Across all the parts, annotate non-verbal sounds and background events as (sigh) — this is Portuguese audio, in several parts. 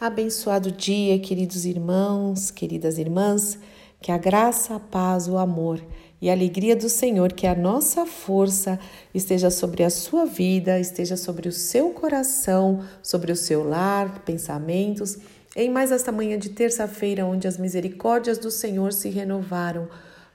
Abençoado dia, queridos irmãos, queridas irmãs, que a graça, a paz, o amor e a alegria do Senhor, que a nossa força esteja sobre a sua vida, esteja sobre o seu coração, sobre o seu lar, pensamentos, em mais esta manhã de terça-feira, onde as misericórdias do Senhor se renovaram.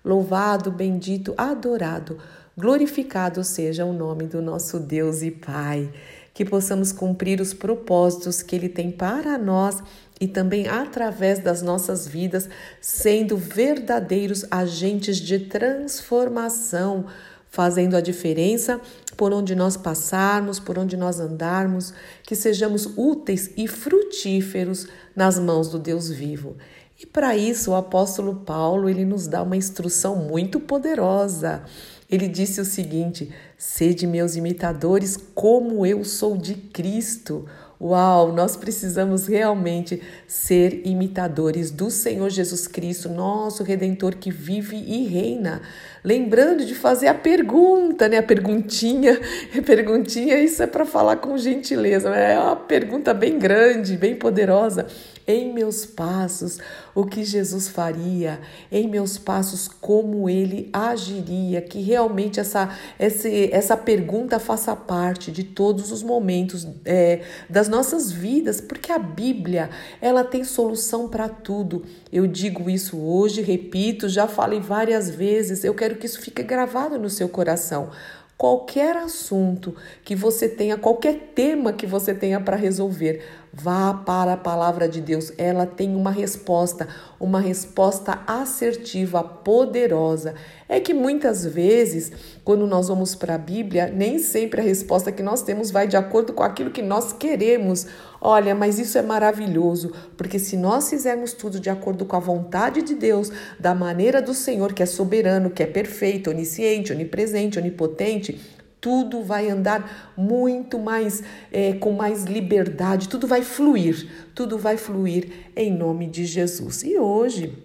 Louvado, bendito, adorado, glorificado seja o nome do nosso Deus e Pai que possamos cumprir os propósitos que Ele tem para nós e também através das nossas vidas, sendo verdadeiros agentes de transformação, fazendo a diferença por onde nós passarmos, por onde nós andarmos, que sejamos úteis e frutíferos nas mãos do Deus vivo. E para isso o apóstolo Paulo, ele nos dá uma instrução muito poderosa. Ele disse o seguinte: Sede meus imitadores, como eu sou de Cristo. Uau, nós precisamos realmente ser imitadores do Senhor Jesus Cristo, nosso redentor que vive e reina. Lembrando de fazer a pergunta, né? A perguntinha, a (laughs) perguntinha, isso é para falar com gentileza, é uma pergunta bem grande, bem poderosa em meus passos o que Jesus faria, em meus passos como ele agiria, que realmente essa, essa, essa pergunta faça parte de todos os momentos é, das nossas vidas, porque a Bíblia ela tem solução para tudo. Eu digo isso hoje, repito, já falei várias vezes, eu quero que isso fique gravado no seu coração qualquer assunto que você tenha, qualquer tema que você tenha para resolver, Vá para a palavra de Deus, ela tem uma resposta, uma resposta assertiva, poderosa. É que muitas vezes, quando nós vamos para a Bíblia, nem sempre a resposta que nós temos vai de acordo com aquilo que nós queremos. Olha, mas isso é maravilhoso, porque se nós fizermos tudo de acordo com a vontade de Deus, da maneira do Senhor, que é soberano, que é perfeito, onisciente, onipresente, onipotente, tudo vai andar muito mais é, com mais liberdade, tudo vai fluir, tudo vai fluir em nome de Jesus. E hoje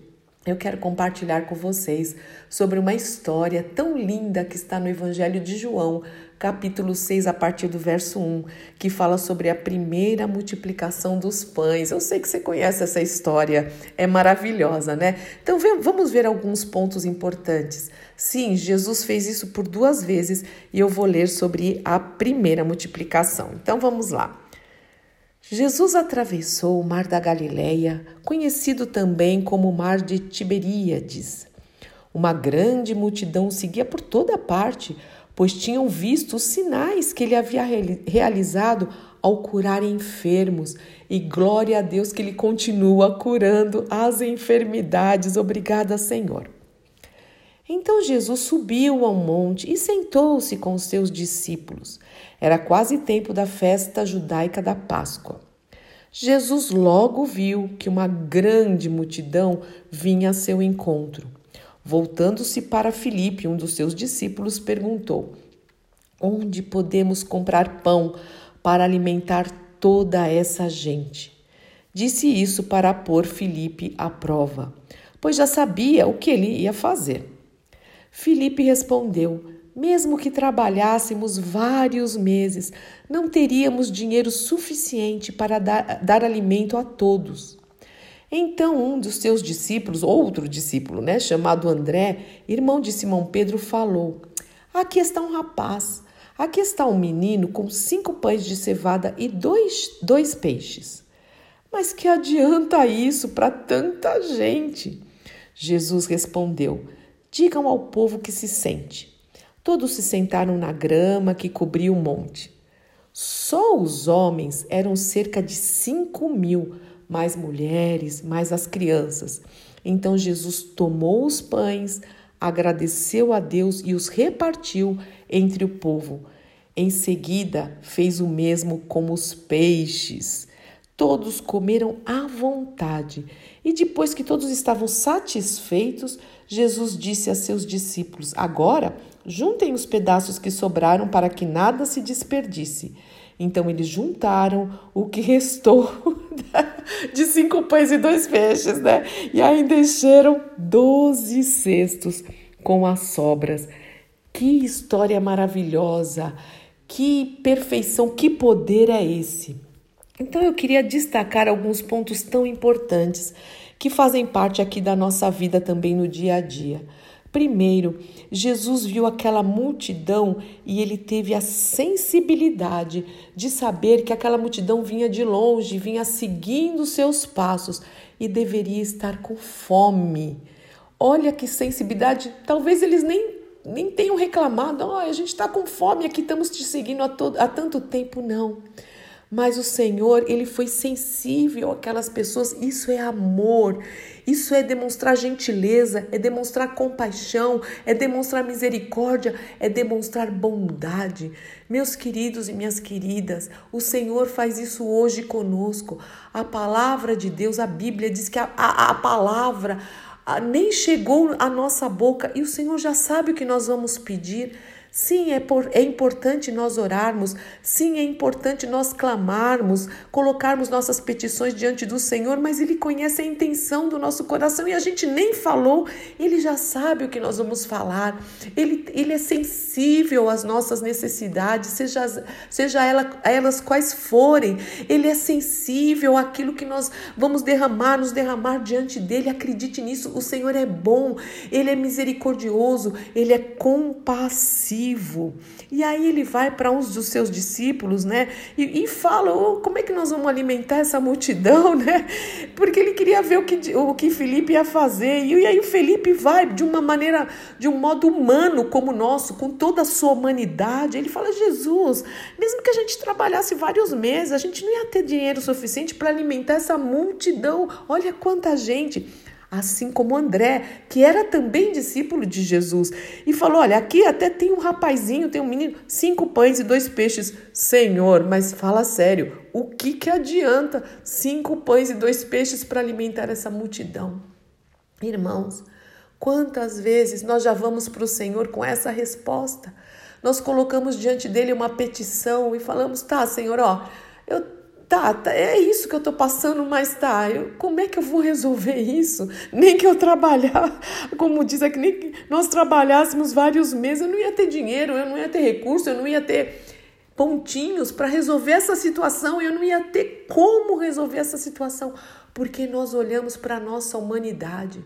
eu quero compartilhar com vocês sobre uma história tão linda que está no Evangelho de João, capítulo 6, a partir do verso 1, que fala sobre a primeira multiplicação dos pães. Eu sei que você conhece essa história, é maravilhosa, né? Então vamos ver alguns pontos importantes. Sim, Jesus fez isso por duas vezes e eu vou ler sobre a primeira multiplicação. Então vamos lá. Jesus atravessou o mar da Galileia, conhecido também como mar de Tiberíades. Uma grande multidão seguia por toda parte pois tinham visto os sinais que ele havia realizado ao curar enfermos, e glória a Deus que ele continua curando as enfermidades. Obrigada, Senhor. Então Jesus subiu ao monte e sentou-se com os seus discípulos. Era quase tempo da festa judaica da Páscoa. Jesus logo viu que uma grande multidão vinha a seu encontro Voltando-se para Filipe, um dos seus discípulos, perguntou: Onde podemos comprar pão para alimentar toda essa gente? Disse isso para pôr Filipe à prova, pois já sabia o que ele ia fazer. Filipe respondeu: Mesmo que trabalhássemos vários meses, não teríamos dinheiro suficiente para dar, dar alimento a todos. Então um dos seus discípulos, outro discípulo, né, chamado André, irmão de Simão Pedro, falou: Aqui está um rapaz, aqui está um menino com cinco pães de cevada e dois, dois peixes. Mas que adianta isso para tanta gente? Jesus respondeu: Digam ao povo que se sente. Todos se sentaram na grama que cobria o monte. Só os homens eram cerca de cinco mil mais mulheres, mais as crianças. Então Jesus tomou os pães, agradeceu a Deus e os repartiu entre o povo. Em seguida, fez o mesmo com os peixes. Todos comeram à vontade. E depois que todos estavam satisfeitos, Jesus disse a seus discípulos: Agora, juntem os pedaços que sobraram para que nada se desperdice. Então eles juntaram o que restou (laughs) de cinco pães e dois peixes, né? E ainda encheram doze cestos com as sobras. Que história maravilhosa! Que perfeição, que poder é esse? Então eu queria destacar alguns pontos tão importantes que fazem parte aqui da nossa vida também no dia a dia. Primeiro, Jesus viu aquela multidão e ele teve a sensibilidade de saber que aquela multidão vinha de longe, vinha seguindo seus passos e deveria estar com fome. Olha que sensibilidade, talvez eles nem, nem tenham reclamado, oh, a gente está com fome aqui, estamos te seguindo há, todo, há tanto tempo, não. Mas o Senhor, ele foi sensível àquelas pessoas. Isso é amor. Isso é demonstrar gentileza, é demonstrar compaixão, é demonstrar misericórdia, é demonstrar bondade. Meus queridos e minhas queridas, o Senhor faz isso hoje conosco. A palavra de Deus, a Bíblia diz que a, a, a palavra nem chegou à nossa boca e o Senhor já sabe o que nós vamos pedir. Sim, é, por, é importante nós orarmos, sim, é importante nós clamarmos, colocarmos nossas petições diante do Senhor, mas Ele conhece a intenção do nosso coração e a gente nem falou, Ele já sabe o que nós vamos falar, Ele, ele é sensível às nossas necessidades, seja, seja ela, elas quais forem, Ele é sensível àquilo que nós vamos derramar, nos derramar diante dEle, acredite nisso, o Senhor é bom, Ele é misericordioso, Ele é compassivo vivo. E aí ele vai para uns dos seus discípulos, né? E, e fala: oh, como é que nós vamos alimentar essa multidão, (laughs) né? Porque ele queria ver o que, o que Felipe ia fazer. E, e aí o Felipe vai de uma maneira, de um modo humano como o nosso, com toda a sua humanidade. Ele fala: Jesus, mesmo que a gente trabalhasse vários meses, a gente não ia ter dinheiro suficiente para alimentar essa multidão. Olha quanta gente assim como André, que era também discípulo de Jesus, e falou: Olha, aqui até tem um rapazinho, tem um menino, cinco pães e dois peixes. Senhor, mas fala sério, o que, que adianta cinco pães e dois peixes para alimentar essa multidão? Irmãos, quantas vezes nós já vamos para o Senhor com essa resposta? Nós colocamos diante dele uma petição e falamos: Tá, Senhor, ó, eu Tá, tá, é isso que eu tô passando, mas tá, eu, como é que eu vou resolver isso? Nem que eu trabalhar, (laughs) como diz aqui, nem que nós trabalhássemos vários meses, eu não ia ter dinheiro, eu não ia ter recurso, eu não ia ter pontinhos para resolver essa situação, eu não ia ter como resolver essa situação, porque nós olhamos para a nossa humanidade.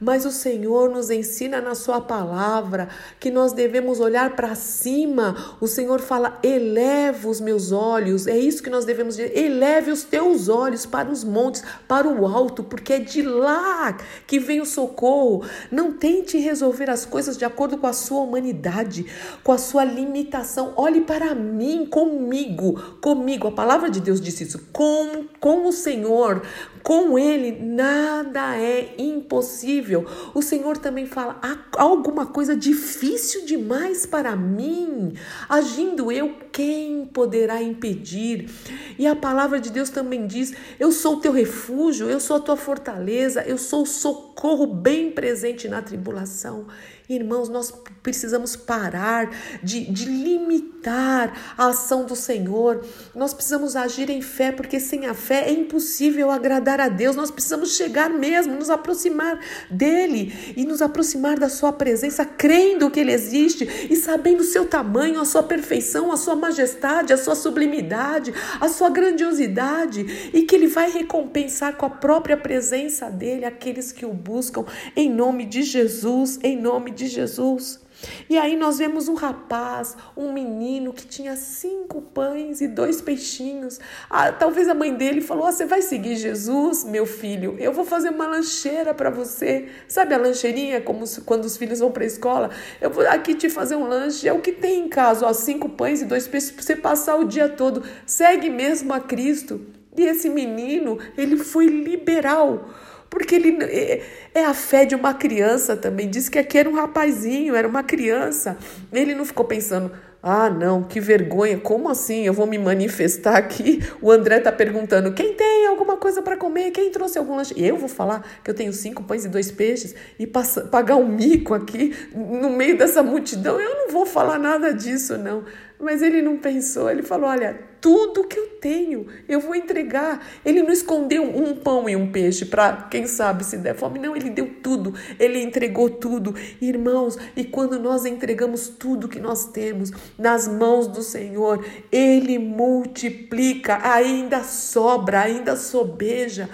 Mas o Senhor nos ensina na Sua palavra que nós devemos olhar para cima. O Senhor fala: eleva os meus olhos. É isso que nós devemos dizer. Eleve os teus olhos para os montes, para o alto, porque é de lá que vem o socorro. Não tente resolver as coisas de acordo com a sua humanidade, com a sua limitação. Olhe para mim, comigo, comigo. A palavra de Deus disse isso. Com, com o Senhor, com Ele, nada é impossível. O Senhor também fala: há alguma coisa difícil demais para mim. Agindo eu, quem poderá impedir? E a palavra de Deus também diz: Eu sou o teu refúgio, eu sou a tua fortaleza, eu sou o socorro bem presente na tribulação. Irmãos, nós precisamos parar de, de limitar a ação do Senhor. Nós precisamos agir em fé, porque sem a fé é impossível agradar a Deus. Nós precisamos chegar mesmo, nos aproximar dele e nos aproximar da sua presença, crendo que ele existe e sabendo o seu tamanho, a sua perfeição, a sua majestade, a sua sublimidade, a sua grandiosidade e que ele vai recompensar com a própria presença dele aqueles que o buscam em nome de Jesus, em nome de Jesus. E aí nós vemos um rapaz, um menino que tinha cinco pães e dois peixinhos. Ah, talvez a mãe dele falou: ah, Você vai seguir Jesus, meu filho? Eu vou fazer uma lancheira para você. Sabe a lancheirinha, como quando os filhos vão para a escola? Eu vou aqui te fazer um lanche. É o que tem em casa: ó, cinco pães e dois peixes para você passar o dia todo. Segue mesmo a Cristo. E esse menino, ele foi liberal porque ele é, é a fé de uma criança também. Diz que aqui era um rapazinho, era uma criança. Ele não ficou pensando, ah, não, que vergonha, como assim? Eu vou me manifestar aqui? O André tá perguntando: quem tem alguma coisa para comer? Quem trouxe algum lanche? Eu vou falar que eu tenho cinco pães e dois peixes e pagar um mico aqui no meio dessa multidão? Eu não vou falar nada disso, não. Mas ele não pensou, ele falou: Olha, tudo que eu tenho eu vou entregar. Ele não escondeu um pão e um peixe para quem sabe se der fome, não, ele deu tudo, ele entregou tudo. Irmãos, e quando nós entregamos tudo que nós temos nas mãos do Senhor, ele multiplica, ainda sobra, ainda sobeja.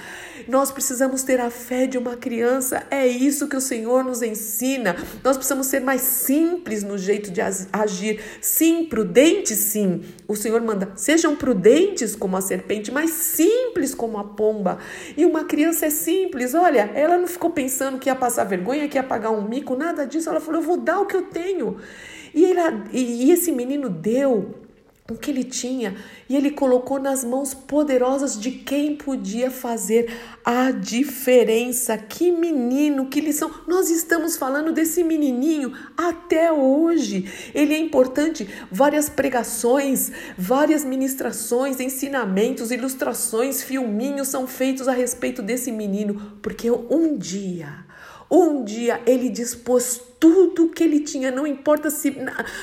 Nós precisamos ter a fé de uma criança, é isso que o Senhor nos ensina. Nós precisamos ser mais simples no jeito de agir. Sim, prudentes, sim. O Senhor manda, sejam prudentes como a serpente, mas simples como a pomba. E uma criança é simples, olha, ela não ficou pensando que ia passar vergonha, que ia pagar um mico, nada disso. Ela falou: eu vou dar o que eu tenho. E, ele, e, e esse menino deu o que ele tinha e ele colocou nas mãos poderosas de quem podia fazer a diferença. Que menino, que lição! Nós estamos falando desse menininho até hoje. Ele é importante. Várias pregações, várias ministrações, ensinamentos, ilustrações, filminhos são feitos a respeito desse menino, porque um dia, um dia ele dispôs tudo que ele tinha, não importa se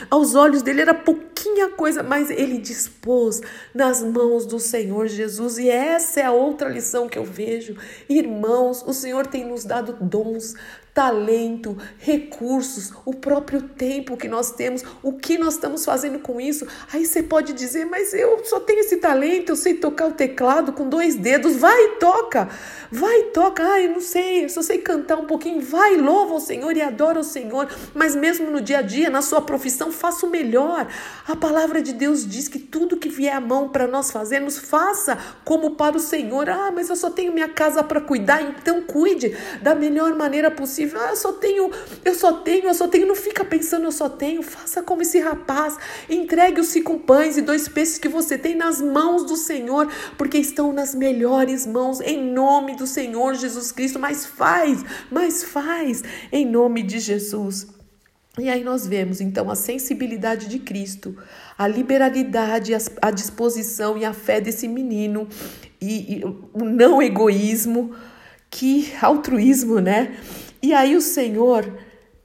aos olhos dele era pouquinha coisa, mas ele dispôs nas mãos do Senhor Jesus. E essa é a outra lição que eu vejo. Irmãos, o Senhor tem nos dado dons, talento, recursos, o próprio tempo que nós temos, o que nós estamos fazendo com isso. Aí você pode dizer, mas eu só tenho esse talento, eu sei tocar o teclado com dois dedos. Vai e toca, vai e toca. Ah, eu não sei, eu só sei cantar um pouquinho. Vai, louva o Senhor e adora o Senhor. Mas mesmo no dia a dia, na sua profissão, faça o melhor. A palavra de Deus diz que tudo que vier à mão para nós fazermos, faça como para o Senhor. Ah, mas eu só tenho minha casa para cuidar, então cuide da melhor maneira possível possível. Ah, eu só tenho, eu só tenho, eu só tenho. Não fica pensando, eu só tenho. Faça como esse rapaz. Entregue os cinco pães e dois peixes que você tem nas mãos do Senhor, porque estão nas melhores mãos, em nome do Senhor Jesus Cristo. Mas faz, mas faz, em nome de Jesus. E aí nós vemos então a sensibilidade de Cristo, a liberalidade, a disposição e a fé desse menino e, e o não egoísmo, que altruísmo, né? E aí o Senhor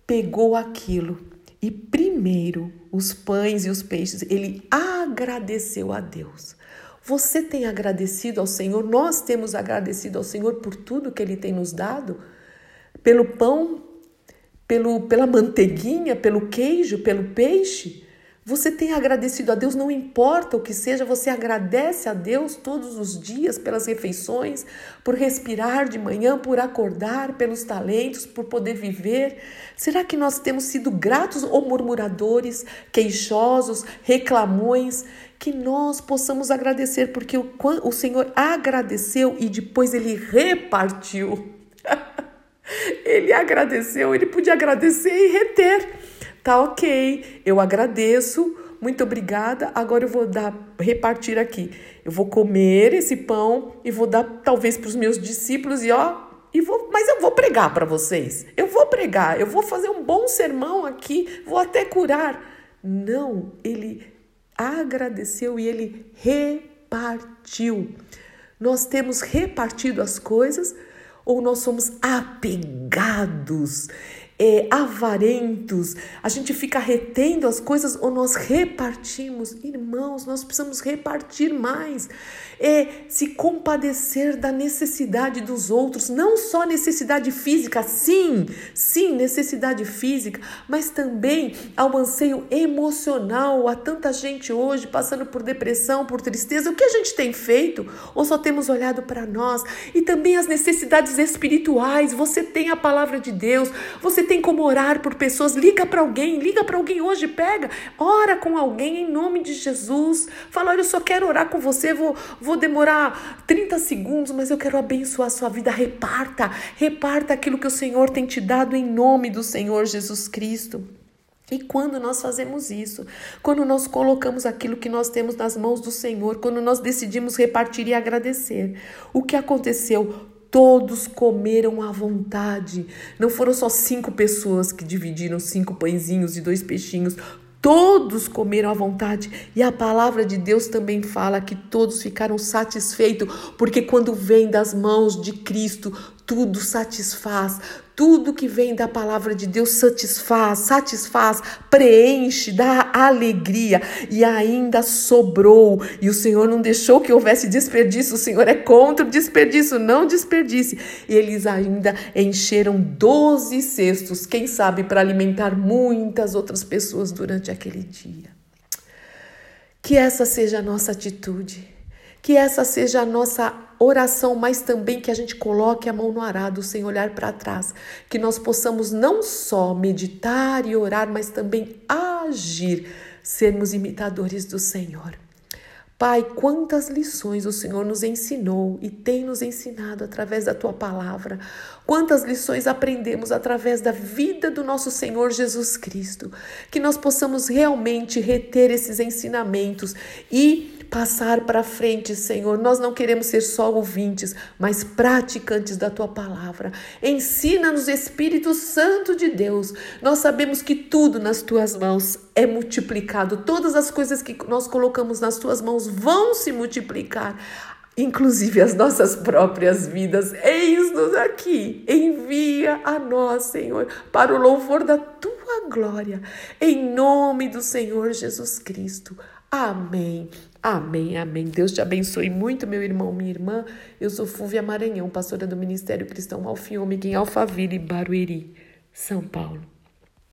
pegou aquilo e primeiro os pães e os peixes, ele agradeceu a Deus. Você tem agradecido ao Senhor? Nós temos agradecido ao Senhor por tudo que ele tem nos dado? Pelo pão, pelo, pela manteiguinha, pelo queijo, pelo peixe? Você tem agradecido a Deus, não importa o que seja, você agradece a Deus todos os dias pelas refeições, por respirar de manhã, por acordar, pelos talentos, por poder viver. Será que nós temos sido gratos ou murmuradores, queixosos, reclamões? Que nós possamos agradecer, porque o, o Senhor agradeceu e depois ele repartiu. (laughs) ele agradeceu, ele podia agradecer e reter. Tá ok, eu agradeço, muito obrigada. Agora eu vou dar, repartir aqui. Eu vou comer esse pão e vou dar talvez para os meus discípulos e ó, e vou, mas eu vou pregar para vocês. Eu vou pregar, eu vou fazer um bom sermão aqui, vou até curar. Não, ele agradeceu e ele repartiu. Nós temos repartido as coisas ou nós somos apegados é, avarentos, a gente fica retendo as coisas ou nós repartimos. Irmãos, nós precisamos repartir mais. É se compadecer da necessidade dos outros, não só necessidade física, sim, sim, necessidade física, mas também ao anseio emocional. Há tanta gente hoje passando por depressão, por tristeza. O que a gente tem feito? Ou só temos olhado para nós? E também as necessidades espirituais. Você tem a palavra de Deus, você tem como orar por pessoas, liga para alguém, liga para alguém hoje, pega, ora com alguém em nome de Jesus. Fala, olha, eu só quero orar com você, vou, vou demorar 30 segundos, mas eu quero abençoar a sua vida. Reparta, reparta aquilo que o Senhor tem te dado em nome do Senhor Jesus Cristo. E quando nós fazemos isso, quando nós colocamos aquilo que nós temos nas mãos do Senhor, quando nós decidimos repartir e agradecer, o que aconteceu? Todos comeram à vontade. Não foram só cinco pessoas que dividiram cinco pãezinhos e dois peixinhos. Todos comeram à vontade. E a palavra de Deus também fala que todos ficaram satisfeitos, porque quando vem das mãos de Cristo, tudo satisfaz, tudo que vem da palavra de Deus satisfaz, satisfaz, preenche, dá alegria e ainda sobrou. E o Senhor não deixou que houvesse desperdício, o Senhor é contra o desperdício, não desperdice. Eles ainda encheram doze cestos, quem sabe para alimentar muitas outras pessoas durante aquele dia. Que essa seja a nossa atitude, que essa seja a nossa oração, mas também que a gente coloque a mão no arado sem olhar para trás, que nós possamos não só meditar e orar, mas também agir, sermos imitadores do Senhor. Pai, quantas lições o Senhor nos ensinou e tem nos ensinado através da tua palavra. Quantas lições aprendemos através da vida do nosso Senhor Jesus Cristo. Que nós possamos realmente reter esses ensinamentos e passar para frente, Senhor. Nós não queremos ser só ouvintes, mas praticantes da tua palavra. Ensina-nos, Espírito Santo de Deus. Nós sabemos que tudo nas tuas mãos é multiplicado. Todas as coisas que nós colocamos nas tuas mãos vão se multiplicar inclusive as nossas próprias vidas. Eis-nos aqui, envia a nós, Senhor, para o louvor da tua glória, em nome do Senhor Jesus Cristo. Amém. Amém, amém. Deus te abençoe muito, meu irmão, minha irmã. Eu sou Fúvia Maranhão, pastora do Ministério Cristão Alfiômega em Alphaville, Barueri, São Paulo.